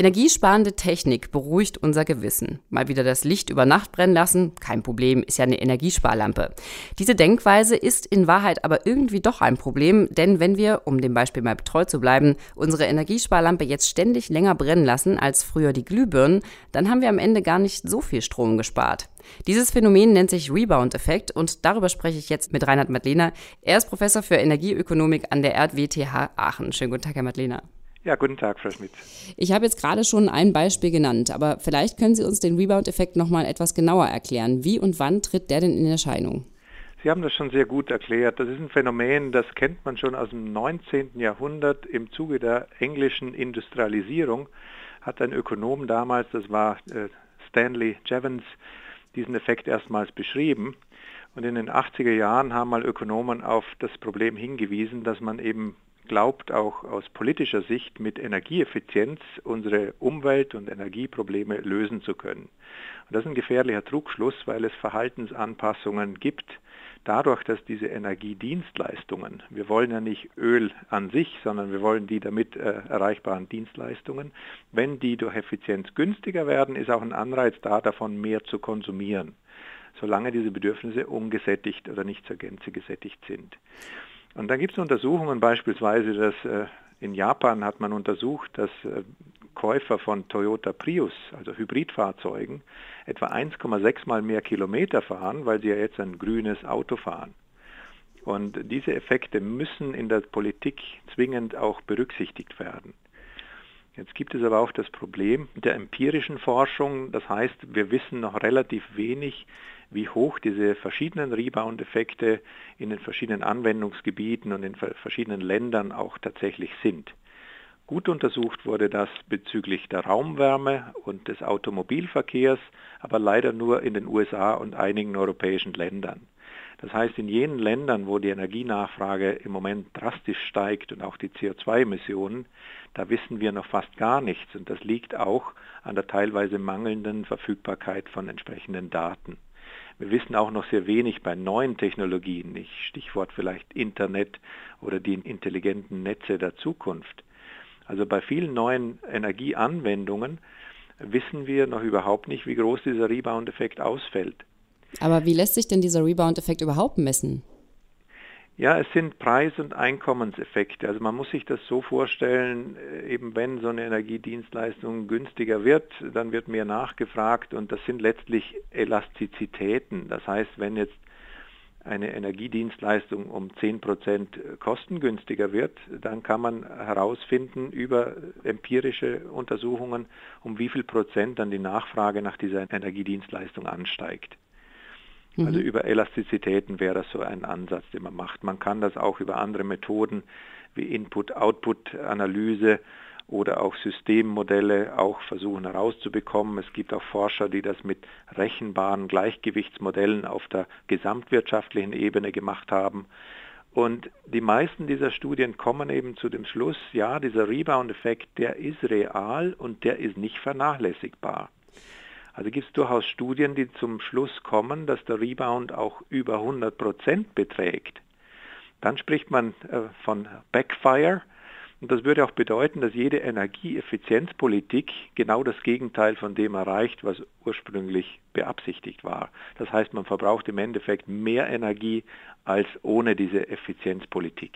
Energiesparende Technik beruhigt unser Gewissen. Mal wieder das Licht über Nacht brennen lassen, kein Problem, ist ja eine Energiesparlampe. Diese Denkweise ist in Wahrheit aber irgendwie doch ein Problem, denn wenn wir, um dem Beispiel mal treu zu bleiben, unsere Energiesparlampe jetzt ständig länger brennen lassen als früher die Glühbirnen, dann haben wir am Ende gar nicht so viel Strom gespart. Dieses Phänomen nennt sich Rebound-Effekt und darüber spreche ich jetzt mit Reinhard Madlener. Er ist Professor für Energieökonomik an der RWTH Aachen. Schönen guten Tag, Herr Madlener. Ja, guten Tag, Frau Schmidt. Ich habe jetzt gerade schon ein Beispiel genannt, aber vielleicht können Sie uns den Rebound-Effekt noch mal etwas genauer erklären. Wie und wann tritt der denn in Erscheinung? Sie haben das schon sehr gut erklärt. Das ist ein Phänomen, das kennt man schon aus dem 19. Jahrhundert. Im Zuge der englischen Industrialisierung hat ein Ökonom damals, das war äh, Stanley Jevons, diesen Effekt erstmals beschrieben. Und in den 80er Jahren haben mal Ökonomen auf das Problem hingewiesen, dass man eben glaubt, auch aus politischer Sicht mit Energieeffizienz unsere Umwelt- und Energieprobleme lösen zu können. Und das ist ein gefährlicher Trugschluss, weil es Verhaltensanpassungen gibt, dadurch, dass diese Energiedienstleistungen, wir wollen ja nicht Öl an sich, sondern wir wollen die damit äh, erreichbaren Dienstleistungen, wenn die durch Effizienz günstiger werden, ist auch ein Anreiz da, davon mehr zu konsumieren, solange diese Bedürfnisse ungesättigt oder nicht zur Gänze gesättigt sind. Und dann gibt es Untersuchungen, beispielsweise, dass äh, in Japan hat man untersucht, dass äh, Käufer von Toyota Prius, also Hybridfahrzeugen, etwa 1,6 mal mehr Kilometer fahren, weil sie ja jetzt ein grünes Auto fahren. Und diese Effekte müssen in der Politik zwingend auch berücksichtigt werden. Jetzt gibt es aber auch das Problem der empirischen Forschung. Das heißt, wir wissen noch relativ wenig, wie hoch diese verschiedenen Rebound-Effekte in den verschiedenen Anwendungsgebieten und in verschiedenen Ländern auch tatsächlich sind. Gut untersucht wurde das bezüglich der Raumwärme und des Automobilverkehrs, aber leider nur in den USA und einigen europäischen Ländern. Das heißt, in jenen Ländern, wo die Energienachfrage im Moment drastisch steigt und auch die CO2-Emissionen, da wissen wir noch fast gar nichts und das liegt auch an der teilweise mangelnden Verfügbarkeit von entsprechenden Daten. Wir wissen auch noch sehr wenig bei neuen Technologien, Stichwort vielleicht Internet oder die intelligenten Netze der Zukunft. Also bei vielen neuen Energieanwendungen wissen wir noch überhaupt nicht, wie groß dieser Rebound-Effekt ausfällt. Aber wie lässt sich denn dieser Rebound-Effekt überhaupt messen? Ja, es sind Preis- und Einkommenseffekte. Also man muss sich das so vorstellen, äh, eben wenn so eine Energiedienstleistung günstiger wird, dann wird mehr nachgefragt und das sind letztlich Elastizitäten. Das heißt, wenn jetzt eine Energiedienstleistung um 10% kostengünstiger wird, dann kann man herausfinden über empirische Untersuchungen, um wie viel Prozent dann die Nachfrage nach dieser Energiedienstleistung ansteigt. Also mhm. Also über Elastizitäten wäre das so ein Ansatz, den man macht. Man kann das auch über andere Methoden wie Input-Output-Analyse oder auch Systemmodelle auch versuchen herauszubekommen. Es gibt auch Forscher, die das mit rechenbaren Gleichgewichtsmodellen auf der gesamtwirtschaftlichen Ebene gemacht haben. Und die meisten dieser Studien kommen eben zu dem Schluss, ja, dieser Rebound-Effekt, der ist real und der ist nicht vernachlässigbar. Also gibt es durchaus Studien, die zum Schluss kommen, dass der Rebound auch über 100 Prozent beträgt. Dann spricht man äh, von Backfire. Und das würde auch bedeuten, dass jede Energieeffizienzpolitik genau das Gegenteil von dem erreicht, was ursprünglich beabsichtigt war. Das heißt, man verbraucht im Endeffekt mehr Energie als ohne diese Effizienzpolitik.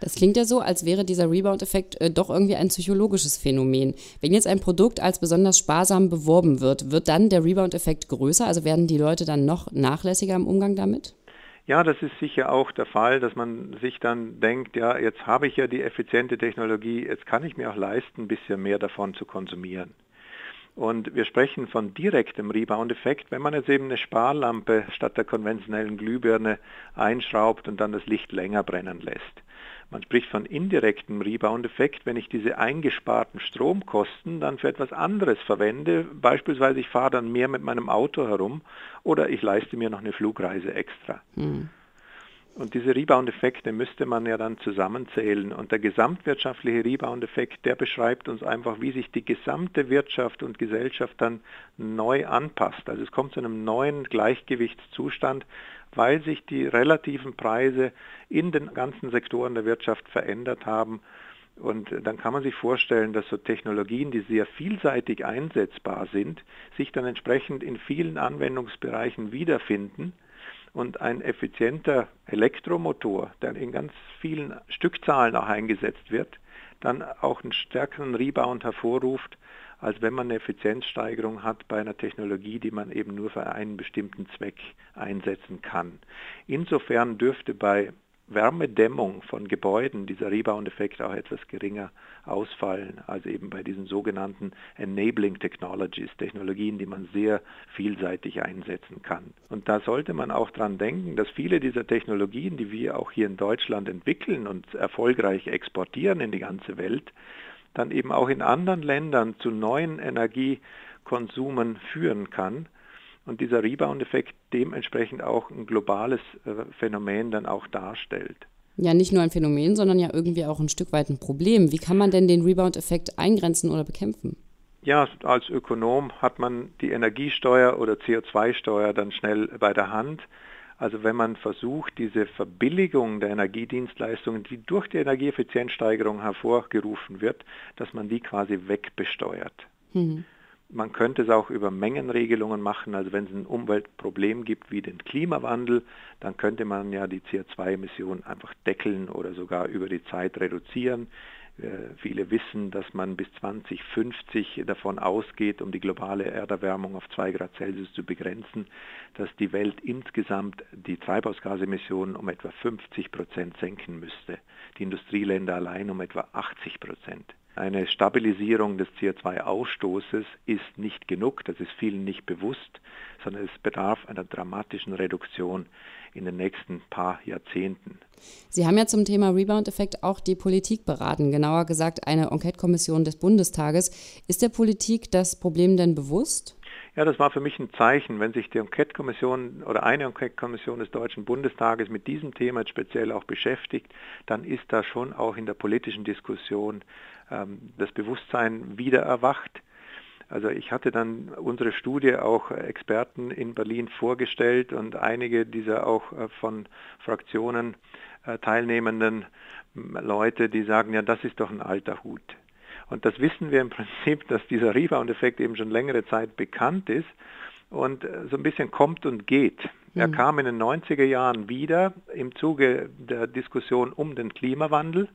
Das klingt ja so, als wäre dieser Rebound-Effekt äh, doch irgendwie ein psychologisches Phänomen. Wenn jetzt ein Produkt als besonders sparsam beworben wird, wird dann der Rebound-Effekt größer? Also werden die Leute dann noch nachlässiger im Umgang damit? Ja, das ist sicher auch der Fall, dass man sich dann denkt, ja, jetzt habe ich ja die effiziente Technologie, jetzt kann ich mir auch leisten, ein bisschen mehr davon zu konsumieren. Und wir sprechen von direktem Rebound-Effekt, wenn man jetzt eben eine Sparlampe statt der konventionellen Glühbirne einschraubt und dann das Licht länger brennen lässt. Man spricht von indirektem Rebound-Effekt, wenn ich diese eingesparten Stromkosten dann für etwas anderes verwende. Beispielsweise ich fahre dann mehr mit meinem Auto herum oder ich leiste mir noch eine Flugreise extra. Mhm. Und diese Rebound-Effekte müsste man ja dann zusammenzählen. Und der gesamtwirtschaftliche Rebound-Effekt, der beschreibt uns einfach, wie sich die gesamte Wirtschaft und Gesellschaft dann neu anpasst. Also es kommt zu einem neuen Gleichgewichtszustand, weil sich die relativen Preise in den ganzen Sektoren der Wirtschaft verändert haben. Und dann kann man sich vorstellen, dass so Technologien, die sehr vielseitig einsetzbar sind, sich dann entsprechend in vielen Anwendungsbereichen wiederfinden und ein effizienter Elektromotor, der in ganz vielen Stückzahlen auch eingesetzt wird, dann auch einen stärkeren Rebound hervorruft, als wenn man eine Effizienzsteigerung hat bei einer Technologie, die man eben nur für einen bestimmten Zweck einsetzen kann. Insofern dürfte bei Wärmedämmung von Gebäuden dieser Rebound-Effekt auch etwas geringer ausfallen, als eben bei diesen sogenannten Enabling Technologies, Technologien, die man sehr vielseitig einsetzen kann. Und da sollte man auch dran denken, dass viele dieser Technologien, die wir auch hier in Deutschland entwickeln und erfolgreich exportieren in die ganze Welt, dann eben auch in anderen Ländern zu neuen Energiekonsumen führen kann und dieser Rebound-Effekt dementsprechend auch ein globales äh, Phänomen dann auch darstellt. Ja, nicht nur ein Phänomen, sondern ja irgendwie auch ein Stück weit ein Problem. Wie kann man denn den Rebound-Effekt eingrenzen oder bekämpfen? Ja, als Ökonom hat man die Energiesteuer oder CO2-Steuer dann schnell bei der Hand. Also wenn man versucht, diese Verbilligung der Energiedienstleistungen, die durch die Energieeffizienzsteigerung hervorgerufen wird, dass man die quasi wegbesteuert. Mhm. Man könnte es auch über Mengenregelungen machen. Also wenn es ein Umweltproblem gibt wie den Klimawandel, dann könnte man ja die CO2-Emissionen einfach deckeln oder sogar über die Zeit reduzieren. Äh, viele wissen, dass man bis 2050 davon ausgeht, um die globale Erderwärmung auf 2 Grad Celsius zu begrenzen, dass die Welt insgesamt die Treibhausgasemissionen um etwa 50 Prozent senken müsste. Die Industrieländer allein um etwa 80 Prozent. Eine Stabilisierung des CO2-Ausstoßes ist nicht genug, das ist vielen nicht bewusst, sondern es bedarf einer dramatischen Reduktion in den nächsten paar Jahrzehnten. Sie haben ja zum Thema Rebound-Effekt auch die Politik beraten, genauer gesagt eine Enquete-Kommission des Bundestages. Ist der Politik das Problem denn bewusst? Ja, das war für mich ein Zeichen, wenn sich die Enquete-Kommission oder eine Enquete-Kommission des Deutschen Bundestages mit diesem Thema speziell auch beschäftigt, dann ist da schon auch in der politischen Diskussion ähm, das Bewusstsein wieder erwacht. Also ich hatte dann unsere Studie auch Experten in Berlin vorgestellt und einige dieser auch äh, von Fraktionen äh, teilnehmenden Leute, die sagen, ja, das ist doch ein alter Hut. Und das wissen wir im Prinzip, dass dieser Rebound-Effekt eben schon längere Zeit bekannt ist und äh, so ein bisschen kommt und geht. Er mhm. kam in den 90er Jahren wieder im Zuge der Diskussion um den Klimawandel.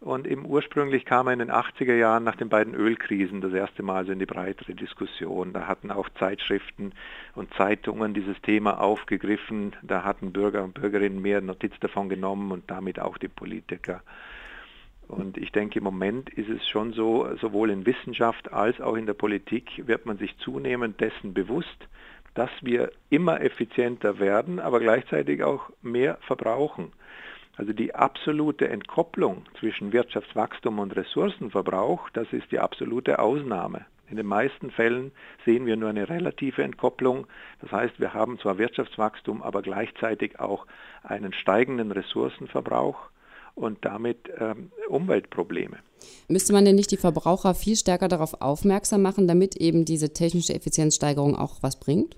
Und eben ursprünglich kam er in den 80er Jahren nach den beiden Ölkrisen das erste Mal so in die breitere Diskussion. Da hatten auch Zeitschriften und Zeitungen dieses Thema aufgegriffen. Da hatten Bürger und Bürgerinnen mehr Notiz davon genommen und damit auch die Politiker. Und ich denke, im Moment ist es schon so, sowohl in Wissenschaft als auch in der Politik wird man sich zunehmend dessen bewusst, dass wir immer effizienter werden, aber gleichzeitig auch mehr verbrauchen. Also die absolute Entkopplung zwischen Wirtschaftswachstum und Ressourcenverbrauch, das ist die absolute Ausnahme. In den meisten Fällen sehen wir nur eine relative Entkopplung. Das heißt, wir haben zwar Wirtschaftswachstum, aber gleichzeitig auch einen steigenden Ressourcenverbrauch und damit ähm, Umweltprobleme. Müsste man denn nicht die Verbraucher viel stärker darauf aufmerksam machen, damit eben diese technische Effizienzsteigerung auch was bringt?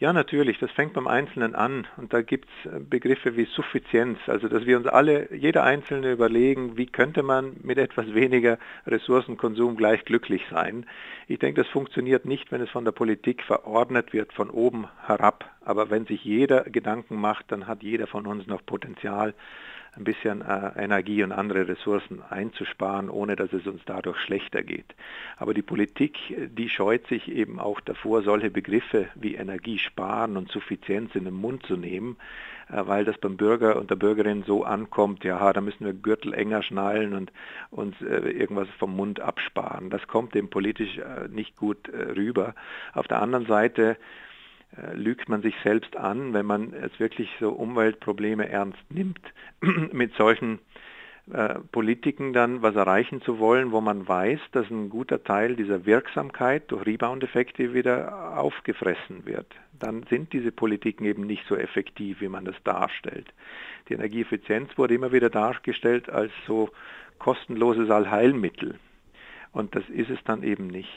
Ja, natürlich. Das fängt beim Einzelnen an. Und da gibt es äh, Begriffe wie Suffizienz. Also, dass wir uns alle, jeder Einzelne überlegen, wie könnte man mit etwas weniger Ressourcenkonsum gleich glücklich sein. Ich denke, das funktioniert nicht, wenn es von der Politik verordnet wird, von oben herab. Aber wenn sich jeder Gedanken macht, dann hat jeder von uns noch Potenzial, ein bisschen äh, Energie und andere Ressourcen einzusparen, ohne dass es uns dadurch schlechter geht. Aber die Politik, die scheut sich eben auch davor, solche Begriffe wie Energiesparen und Suffizienz in den Mund zu nehmen, äh, weil das beim Bürger und der Bürgerin so ankommt, ja, da müssen wir Gürtel enger schnallen und uns äh, irgendwas vom Mund absparen. Das kommt dem politisch äh, nicht gut äh, rüber. Auf der anderen Seite lügt man sich selbst an, wenn man es wirklich so Umweltprobleme ernst nimmt, mit solchen äh, Politiken dann was erreichen zu wollen, wo man weiß, dass ein guter Teil dieser Wirksamkeit durch Rebound-Effekte wieder aufgefressen wird. Dann sind diese Politiken eben nicht so effektiv, wie man das darstellt. Die Energieeffizienz wurde immer wieder dargestellt als so kostenloses Allheilmittel. Und das ist es dann eben nicht.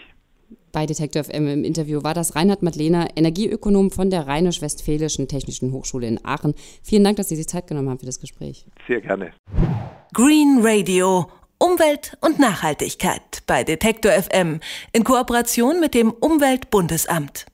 Bei Detektor FM im Interview war das Reinhard Madlener, Energieökonom von der Rheinisch-Westfälischen Technischen Hochschule in Aachen. Vielen Dank, dass Sie sich Zeit genommen haben für das Gespräch. Sehr gerne. Green Radio. Umwelt und Nachhaltigkeit bei Detektor FM in Kooperation mit dem Umweltbundesamt.